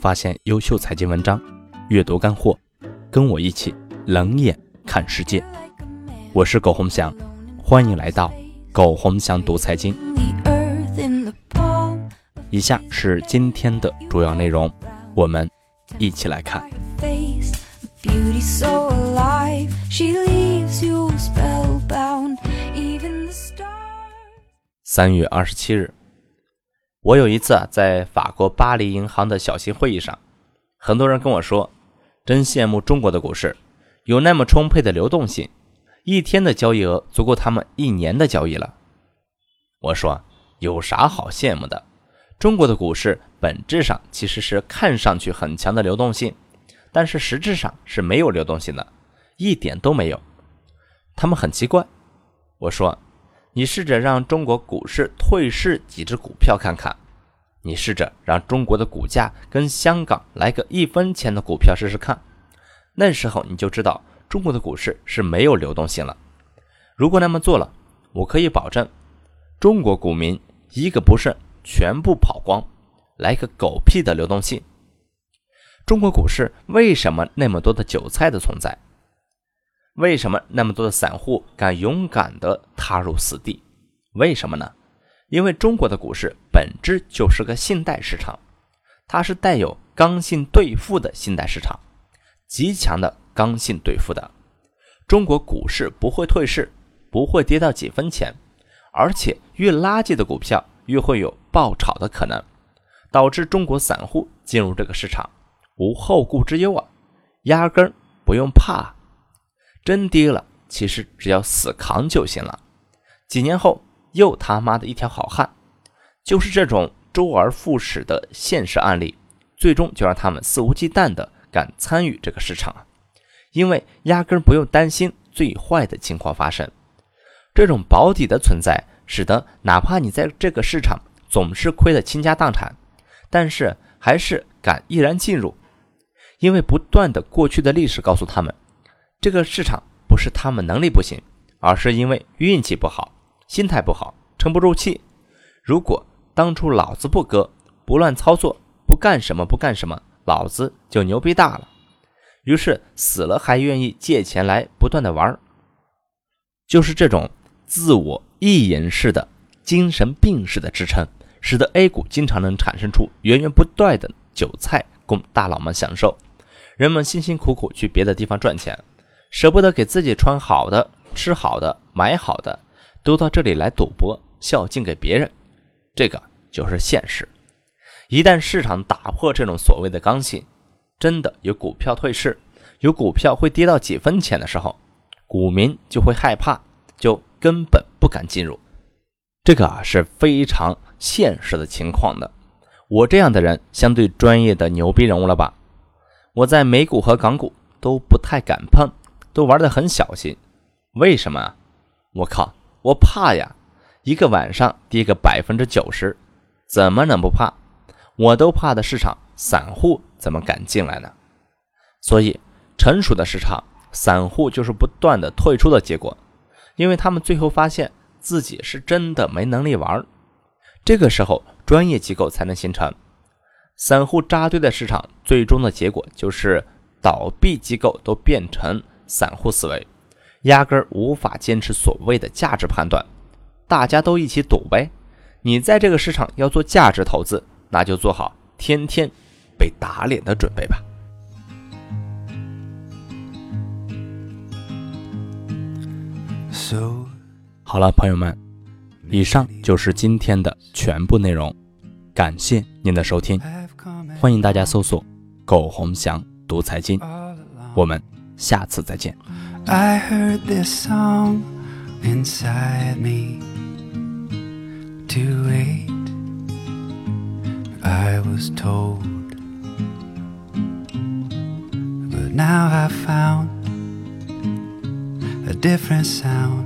发现优秀财经文章，阅读干货，跟我一起冷眼看世界。我是苟洪祥，欢迎来到苟洪祥读财经。以下是今天的主要内容，我们一起来看。三月二十七日。我有一次啊，在法国巴黎银行的小型会议上，很多人跟我说，真羡慕中国的股市，有那么充沛的流动性，一天的交易额足够他们一年的交易了。我说，有啥好羡慕的？中国的股市本质上其实是看上去很强的流动性，但是实质上是没有流动性的，一点都没有。他们很奇怪。我说。你试着让中国股市退市几只股票看看，你试着让中国的股价跟香港来个一分钱的股票试试看，那时候你就知道中国的股市是没有流动性了。如果那么做了，我可以保证，中国股民一个不剩，全部跑光，来个狗屁的流动性。中国股市为什么那么多的韭菜的存在？为什么那么多的散户敢勇敢地踏入死地？为什么呢？因为中国的股市本质就是个信贷市场，它是带有刚性兑付的信贷市场，极强的刚性兑付的。中国股市不会退市，不会跌到几分钱，而且越垃圾的股票越会有爆炒的可能，导致中国散户进入这个市场无后顾之忧啊，压根儿不用怕。真跌了，其实只要死扛就行了。几年后又他妈的一条好汉，就是这种周而复始的现实案例，最终就让他们肆无忌惮的敢参与这个市场！因为压根不用担心最坏的情况发生。这种保底的存在，使得哪怕你在这个市场总是亏得倾家荡产，但是还是敢毅然进入，因为不断的过去的历史告诉他们。这个市场不是他们能力不行，而是因为运气不好、心态不好、撑不住气。如果当初老子不割、不乱操作、不干什么不干什么，老子就牛逼大了。于是死了还愿意借钱来不断的玩就是这种自我意淫式的精神病式的支撑，使得 A 股经常能产生出源源不断的韭菜供大佬们享受。人们辛辛苦苦去别的地方赚钱。舍不得给自己穿好的、吃好的、买好的，都到这里来赌博，孝敬给别人，这个就是现实。一旦市场打破这种所谓的刚性，真的有股票退市，有股票会跌到几分钱的时候，股民就会害怕，就根本不敢进入。这个啊是非常现实的情况的。我这样的人，相对专业的牛逼人物了吧？我在美股和港股都不太敢碰。都玩得很小心，为什么啊？我靠，我怕呀！一个晚上跌个百分之九十，怎么能不怕？我都怕的市场，散户怎么敢进来呢？所以，成熟的市场，散户就是不断的退出的结果，因为他们最后发现自己是真的没能力玩。这个时候，专业机构才能形成。散户扎堆的市场，最终的结果就是倒闭机构都变成。散户思维压根儿无法坚持所谓的价值判断，大家都一起赌呗。你在这个市场要做价值投资，那就做好天天被打脸的准备吧。好了，朋友们，以上就是今天的全部内容，感谢您的收听，欢迎大家搜索“苟洪祥读财经”，我们。下次再见。I heard this song inside me to wait. I was told, but now I found a different sound.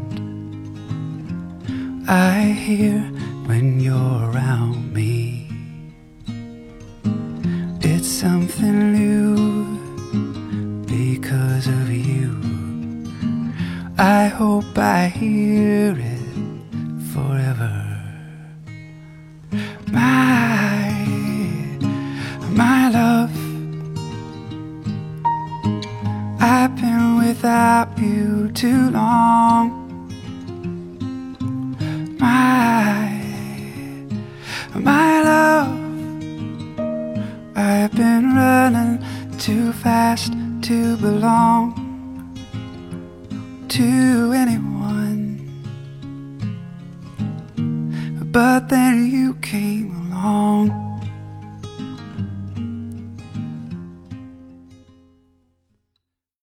I hear when you're around me. It's something hope I hear it forever. My, my love, I've been without you too long. My, my love, I've been running too fast to belong to anyone. But then you came along.